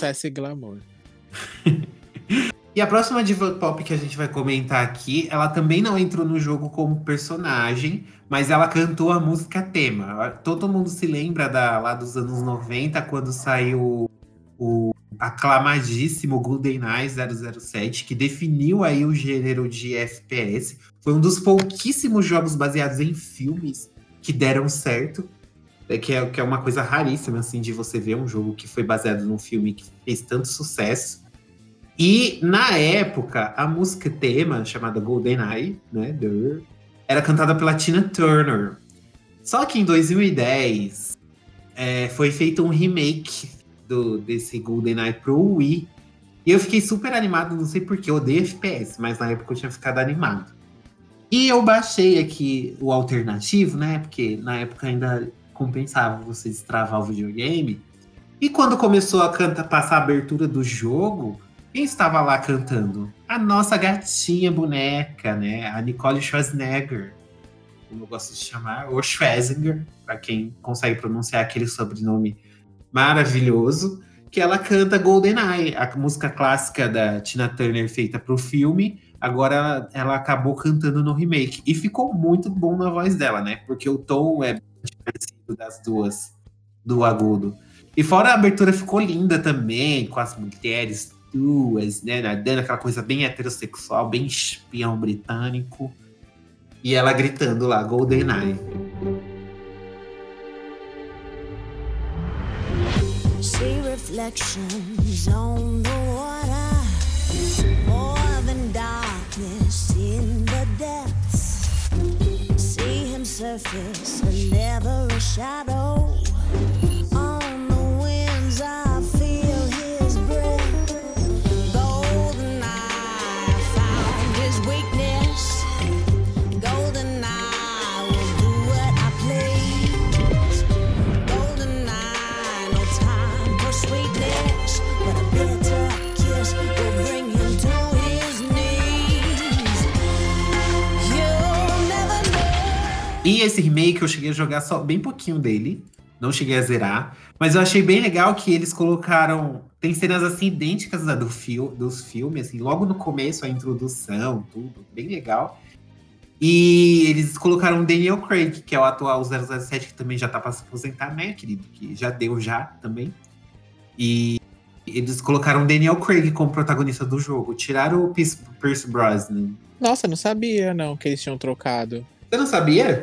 Sucesso e glamour. E a próxima diva pop que a gente vai comentar aqui, ela também não entrou no jogo como personagem, mas ela cantou a música tema. Todo mundo se lembra da, lá dos anos 90, quando saiu o aclamadíssimo GoldenEye 007, que definiu aí o gênero de FPS. Foi um dos pouquíssimos jogos baseados em filmes que deram certo. É, que, é, que é uma coisa raríssima, assim, de você ver um jogo que foi baseado num filme que fez tanto sucesso. E, na época, a música tema, chamada GoldenEye, né, era cantada pela Tina Turner. Só que em 2010, é, foi feito um remake do, desse GoldenEye pro Wii. E eu fiquei super animado, não sei porquê, eu odeio FPS, mas na época eu tinha ficado animado. E eu baixei aqui o alternativo, né? Porque na época ainda compensava você destravar o videogame. E quando começou a cantar, passar a abertura do jogo, quem estava lá cantando? A nossa gatinha boneca, né? A Nicole Schwarzenegger, como eu gosto de chamar, ou Schwarzenegger, para quem consegue pronunciar aquele sobrenome maravilhoso, que ela canta GoldenEye, a música clássica da Tina Turner feita para o filme. Agora ela, ela acabou cantando no remake. E ficou muito bom na voz dela, né? Porque o tom é das duas, do agudo. E fora a abertura ficou linda também, com as mulheres duas, né? Dando aquela coisa bem heterossexual, bem espião britânico. E ela gritando lá, GoldenEye. See reflections on the water, more than darkness in the depths. Surface, and never a shadow. Esse remake eu cheguei a jogar só bem pouquinho dele. Não cheguei a zerar. Mas eu achei bem legal que eles colocaram. Tem cenas assim idênticas da do fil, dos filmes, assim, logo no começo, a introdução, tudo. Bem legal. E eles colocaram o Daniel Craig, que é o atual 007, que também já tá pra se aposentar, né, querido? Que já deu já também. E eles colocaram o Daniel Craig como protagonista do jogo. Tiraram o Pierce Pierce Brosnan. Nossa, não sabia não que eles tinham trocado. Você não sabia?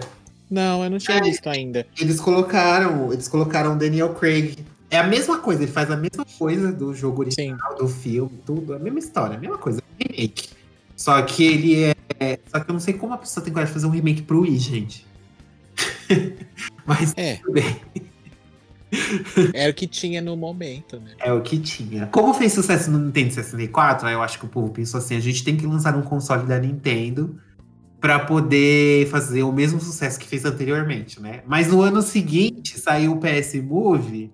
Não, eu não tinha É. visto ainda. Eles colocaram, eles colocaram o Daniel Craig. É a mesma coisa, ele faz a mesma coisa do jogo original, do filme, tudo, a mesma história, a mesma coisa, remake. Só que ele é. Só que eu não sei como a pessoa tem coragem de fazer um remake pro Wii, gente. Mas É, tudo bem, era o que tinha no momento, né? é o que tinha. Como fez sucesso no Nintendo 64, aí eu acho que o povo pensou assim: a gente tem que lançar um console da Nintendo pra poder fazer o mesmo sucesso que fez anteriormente, né? Mas no ano seguinte saiu o PS Move,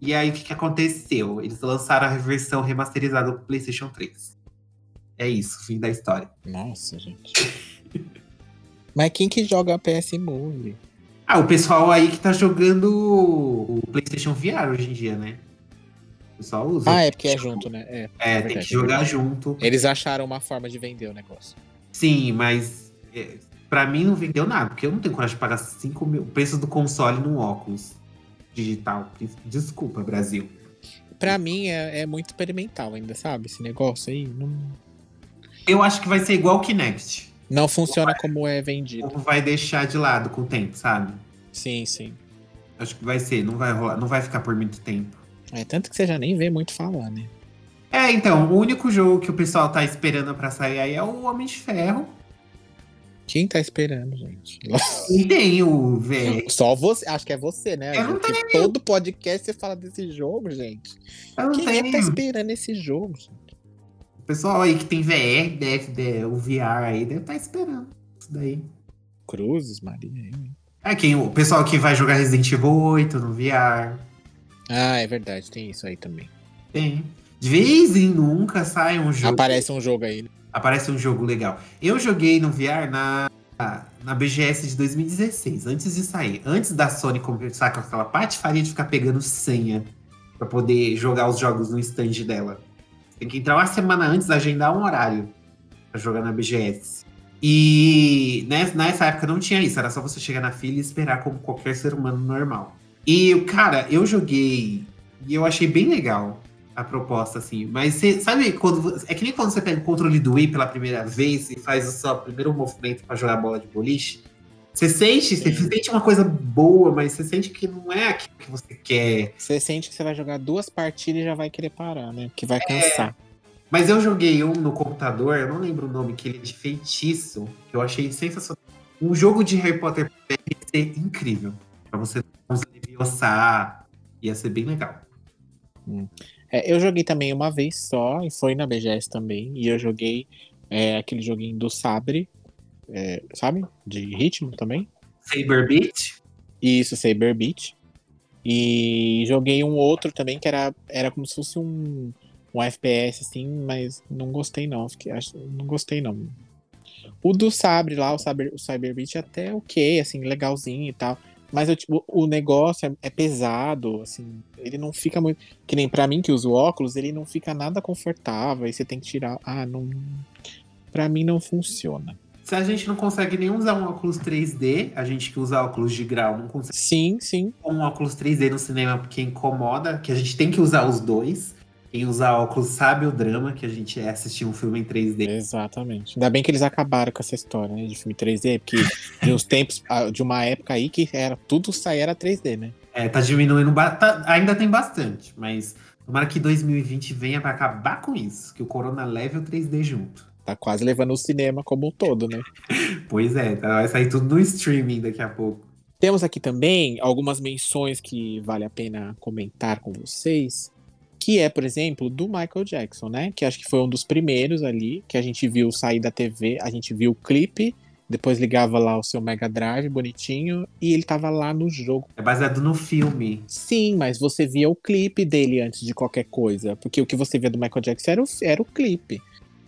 e aí o que, que aconteceu? Eles lançaram a versão remasterizada do PlayStation 3. É isso, fim da história. Nossa, gente. Mas quem que joga PS Move? Ah, o pessoal aí que tá jogando o PlayStation VR hoje em dia, né? O pessoal usa. Ah, é porque é junto, né? É, É, tem verdade, que jogar junto. Eles acharam uma forma de vender o negócio. Sim, mas é, pra mim não vendeu nada, porque eu não tenho coragem de pagar 5 mil, o preço do console num óculos digital. Desculpa, Brasil. Pra mim é, é muito experimental ainda, sabe? Esse negócio aí não, Eu acho que vai ser igual o Kinect. não funciona como é vendido. Ou vai deixar de lado com o tempo, sabe? Sim, sim. Acho que vai ser, não vai rolar, não vai ficar por muito tempo. É, tanto que você já nem vê muito falar, né? É, então, o único jogo que o pessoal tá esperando pra sair aí é o Homem de Ferro. Quem tá esperando, gente? E tem o VR. Só você, acho que é você, né? Eu não Porque todo podcast você fala desse jogo, gente. Eu Quem é tá tenho. esperando esse jogo? gente? O pessoal aí que tem VR, deve, deve- o VR aí, deve estar esperando isso daí. Cruzes, Maria. hein? É quem, o pessoal que vai jogar Resident Evil 8 no VR. Ah, é verdade, tem isso aí também. Tem. De vez em nunca sai um jogo. Aparece um jogo aí. Aparece um jogo legal. Eu joguei no VR na, na BGS de 2016, antes de sair. Antes da Sony conversar com aquela patifaria de ficar pegando senha pra poder jogar os jogos no stand dela. Tem que entrar uma semana antes, agendar um horário pra jogar na BGS. E né, nessa época não tinha isso, era só você chegar na fila e esperar como qualquer ser humano normal. E, cara, eu joguei e eu achei bem legal a proposta, assim. Mas você sabe quando. É que nem quando você pega o controle do Wii pela primeira vez e faz o seu primeiro movimento pra jogar bola de boliche. Você sente, você Sim. sente uma coisa boa, mas você sente que não é aquilo que você quer. Você sente que você vai jogar duas partidas e já vai querer parar, né? Porque vai cansar. Mas eu joguei um no computador, eu não lembro o nome, que ele é de feitiço, que eu achei sensacional. Um jogo de Harry Potter ia ser incrível. Pra você não se ia ser bem legal. É, eu joguei também uma vez só, e foi na BGS também, e eu joguei é, aquele joguinho do Sabre, é, sabe? De ritmo também. Saber Beat? Isso, Saber Beat. E joguei um outro também que era, era como se fosse um, um FPS, assim, mas não gostei não. Fiquei, acho, não gostei não. O do Sabre lá, o Saber, o Cyber Beat é até ok, assim, legalzinho e tal. Mas eu, tipo, o negócio é, é pesado, assim, ele não fica muito. Que nem pra mim que uso óculos, ele não fica nada confortável. Aí você tem que tirar. Ah, não. Pra mim não funciona. Se a gente não consegue nem usar um óculos 3D, a gente que usa óculos de grau não consegue Sim, sim. um óculos 3D no cinema porque incomoda, que a gente tem que usar os dois. Quem usa óculos sabe o drama que a gente é assistir um filme em 3D. Exatamente. Ainda bem que eles acabaram com essa história, né? De filme 3D, porque de uns tempos, de uma época aí que era tudo sair era 3D, né? É, tá diminuindo, tá- ainda tem bastante, mas tomara que 2020 venha pra acabar com isso, que o Corona leve o 3D junto. Tá quase levando o cinema como um todo, né? Pois é, tá- vai sair tudo no streaming daqui a pouco. Temos aqui também algumas menções que vale a pena comentar com vocês. Que é, por exemplo, do Michael Jackson, né? Que acho que foi um dos primeiros ali, que a gente viu sair da TV, a gente viu o clipe, depois ligava lá o seu Mega Drive bonitinho, e ele tava lá no jogo. É baseado no filme. Sim, mas você via o clipe dele antes de qualquer coisa. Porque o que você via do Michael Jackson era o, era o clipe.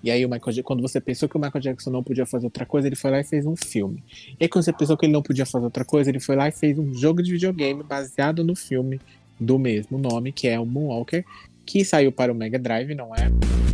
E aí, o Michael, quando você pensou que o Michael Jackson não podia fazer outra coisa, ele foi lá e fez um filme. E aí, quando você pensou que ele não podia fazer outra coisa, ele foi lá e fez um jogo de videogame baseado no filme do mesmo nome, que é o Moonwalker, que saiu para o Mega Drive, não é?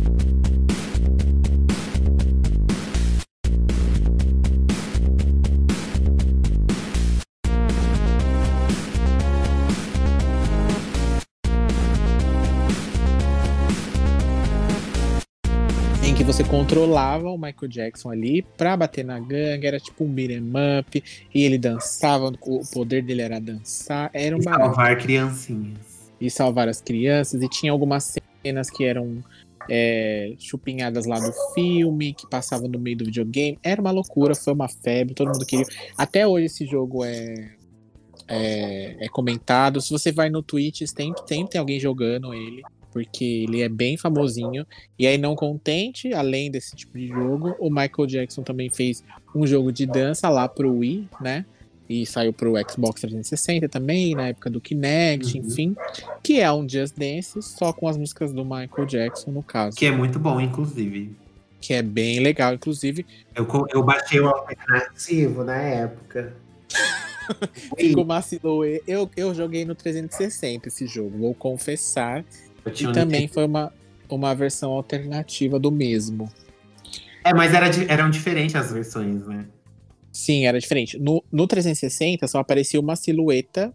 Você controlava o Michael Jackson ali pra bater na gangue, era tipo um beat'em up, e ele dançava, o poder dele era dançar, era um E barato. salvar criancinhas. E salvar as crianças, e tinha algumas cenas que eram é, chupinhadas lá do filme, que passavam no meio do videogame, era uma loucura, foi uma febre, todo mundo queria. Até hoje esse jogo é, é, é comentado, se você vai no Twitch, sempre, sempre tem alguém jogando ele, porque ele é bem famosinho. E aí, não contente, além desse tipo de jogo, o Michael Jackson também fez um jogo de dança lá pro Wii, né? E saiu pro Xbox 360 também, na época do Kinect, Uhum. enfim. Que é um Just Dance, só com as músicas do Michael Jackson, no caso. Que é muito bom, inclusive. Que é bem legal, inclusive. Eu, eu baixei o alternativo na época. Ficou silhueta. Eu, eu joguei no 360 esse jogo, vou confessar. E também foi uma, uma versão alternativa do mesmo. É, mas era, eram diferentes as versões, né? Sim, era diferente. No, no 360 só aparecia uma silhueta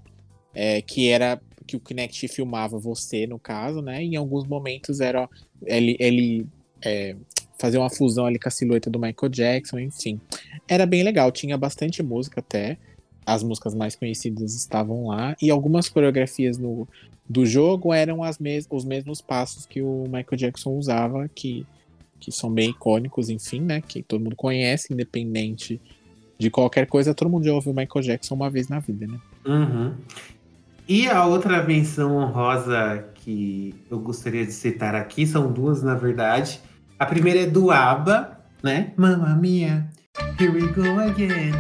é, que era que o Kinect filmava você, no caso, né? E em alguns momentos era ele, ele é, fazia uma fusão ali com a silhueta do Michael Jackson, enfim. Era bem legal, tinha bastante música até. As músicas mais conhecidas estavam lá. E algumas coreografias no, do jogo eram as mes os mesmos passos que o Michael Jackson usava, que, que são bem icônicos, enfim, né? Que todo mundo conhece, independente de qualquer coisa, todo mundo já ouviu Michael Jackson uma vez na vida, né? Uhum. E a outra menção honrosa que eu gostaria de citar aqui, são duas, na verdade. A primeira é do ABBA, né? Mamma mia, here we go again.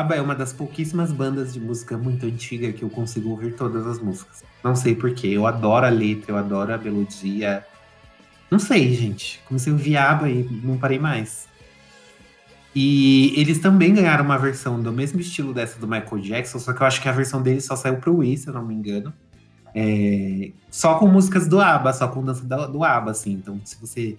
ABBA é uma das pouquíssimas bandas de música muito antiga que eu consigo ouvir todas as músicas. Não sei porquê. Eu adoro a letra, eu adoro a melodia. Não sei, gente. Comecei a ouvir ABBA e não parei mais. E eles também ganharam uma versão do mesmo estilo dessa do Michael Jackson, só que eu acho que a versão deles só saiu pro Wii, se eu não me engano. É, só com músicas do ABBA, só com dança do, ABBA, assim. Então, se você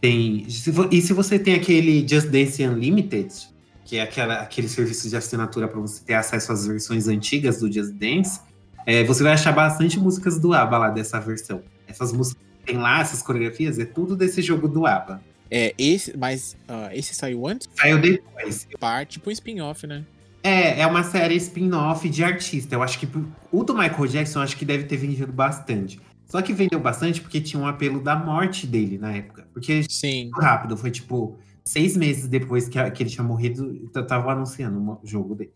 tem. e se você tem aquele Just Dance Unlimited, que é aquela, aquele serviço de assinatura para você ter acesso às versões antigas do Just Dance, é, você vai achar bastante músicas do ABBA lá dessa versão. Essas músicas que tem lá, essas coreografias, é tudo desse jogo do ABBA. É, esse, mas ah, esse saiu antes? Saiu depois. Parte, tipo um spin-off, né? É, é uma série spin-off de artista. Eu acho que o do Michael Jackson, acho que deve ter vendido bastante. Só que vendeu bastante porque tinha um apelo da morte dele na época. Porque Sim. rápido, foi tipo seis meses depois que, que ele tinha morrido, eu tava anunciando o jogo dele.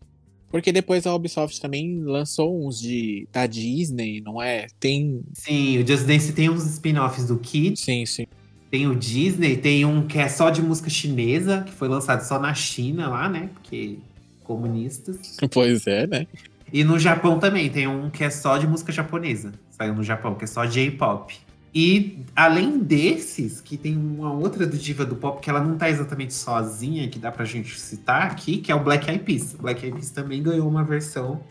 Porque depois a Ubisoft também lançou uns de da Disney, não é? Tem. Sim, o Just Dance tem uns spin-offs do Kid, Sim, sim. tem o Disney, tem um que é só de música chinesa, que foi lançado só na China lá, né? Porque comunistas. Pois é, né? E no Japão também tem um que é só de música japonesa. Saiu no Japão, que é só J-pop. E além desses, que tem uma outra Diva do Pop, que ela não tá exatamente sozinha, que dá pra gente citar aqui, que é o Black Eyed Peas. O Black Eyed Peas também ganhou uma versão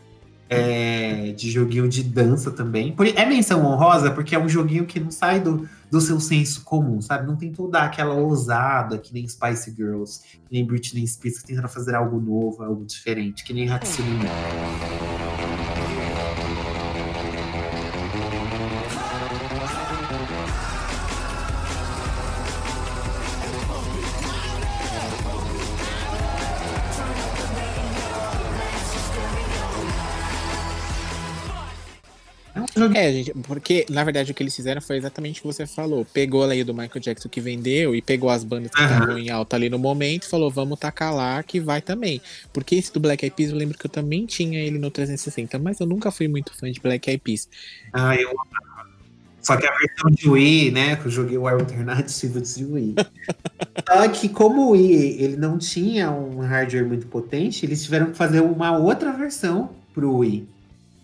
é, de joguinho de dança também. É menção honrosa, porque é um joguinho que não sai do, do seu senso comum, sabe? Não tem toda aquela ousada, que nem Spice Girls, que nem Britney Spears, que tentaram fazer algo novo, algo diferente, que nem Hatsune Miku. É gente, porque na verdade o que eles fizeram foi exatamente o que você falou. Pegou ali do Michael Jackson que vendeu e pegou as bandas que estavam em alta ali no momento e falou: vamos tacar lá que vai também. Porque esse do Black Eyed Peas, eu lembro que eu também tinha ele no 360, mas eu nunca fui muito fã de Black Eyed Peas. Ah, eu. Só que a versão de Wii, né? Que eu joguei o alternativo de Wii. Só que como o Wii ele não tinha um hardware muito potente, eles tiveram que fazer uma outra versão pro Wii.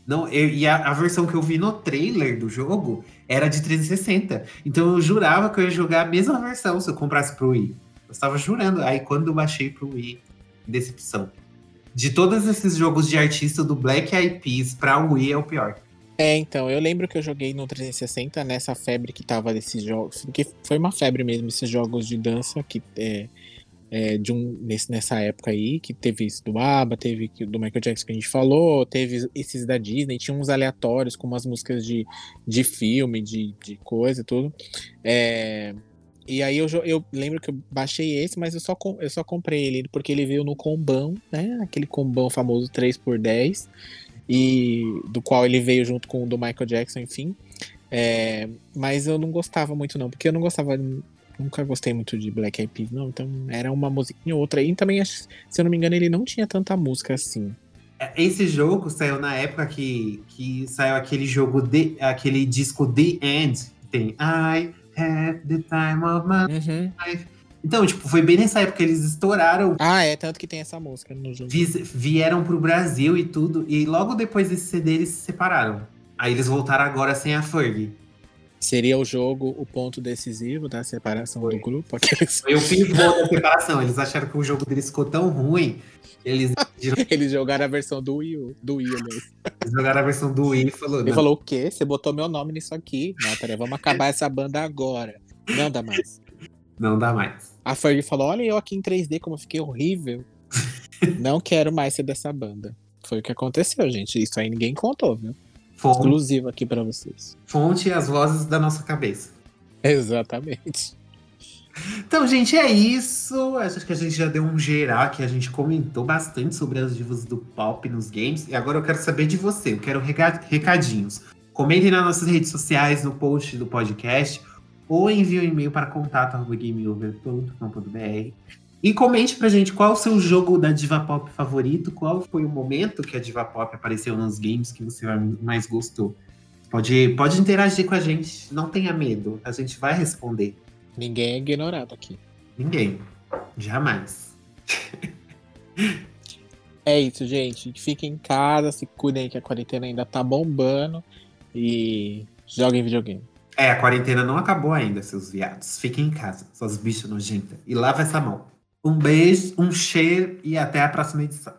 Não, eu- e a, a versão que eu vi no trailer do jogo era de 360. Então eu jurava que eu ia jogar a mesma versão se eu comprasse pro Wii. Eu estava jurando. Aí quando eu baixei pro Wii, decepção. De todos esses jogos de artista do Black Eyed Peas pra Wii é o pior. É, então, eu lembro que eu joguei no 360 nessa febre que tava desses jogos, porque foi uma febre mesmo, esses jogos de dança que é, é, de um, nesse, nessa época aí, que teve isso do ABBA, teve do Michael Jackson que a gente falou, teve esses da Disney, tinha uns aleatórios com umas músicas de, de filme, de, de coisa e tudo. É, e aí eu, eu lembro que eu baixei esse, mas eu só, eu só comprei ele porque ele veio no combão, né? Aquele combão famoso 3x10 e do qual ele veio junto com o do Michael Jackson, enfim. É, mas eu não gostava muito, não, porque eu não gostava. Nunca gostei muito de Black Eyed Peas, não. Então era uma musiquinha ou outra. E também, se eu não me engano, ele não tinha tanta música assim. Esse jogo saiu na época que, que saiu aquele jogo, The, aquele disco The End, que tem I have the time of my life. Então, tipo, foi bem nessa época que eles estouraram, Ah, é, tanto que tem essa música no jogo. vis- vieram pro Brasil e tudo, e logo depois desse CD eles se separaram. Aí eles voltaram agora sem a Fergie. Seria o jogo o ponto decisivo da separação Foi. do grupo? Aqueles... Foi o pivô da separação. Eles acharam que o jogo deles ficou tão ruim, eles Eles jogaram a versão do Wii, do Wii mesmo. jogar a versão do Wii e falou, Ele não, falou: o quê? Você botou meu nome nisso aqui? Não, peraí, vamos acabar essa banda agora. Não dá mais. não dá mais. A Fergie falou: Olha eu aqui em 3D, como eu fiquei horrível. Não quero mais ser dessa banda. Foi o que aconteceu, gente. Isso aí ninguém contou, viu? Fonte, Exclusivo aqui pra vocês. fonte e as vozes da nossa cabeça. Exatamente. Então, gente, é isso. Acho que a gente já deu um geral que a gente comentou bastante sobre as divas do pop nos games. E agora eu quero saber de você. Eu quero recadinhos. Comentem nas nossas redes sociais, no post do podcast, ou envie um e-mail para contato.gameover.com.br. E comente pra gente qual o seu jogo da diva pop favorito, qual foi o momento que a diva pop apareceu nos games que você mais gostou. Pode, pode interagir com a gente, não tenha medo, a gente vai responder. Ninguém é ignorado aqui. Ninguém. Jamais. É isso, gente. Fiquem em casa, se cuidem que a quarentena ainda tá bombando e joguem videogame. É, a quarentena não acabou ainda, seus viados. Fiquem em casa, suas bichas nojentas. E lava essa mão. Um beijo, um cheiro e até a próxima edição.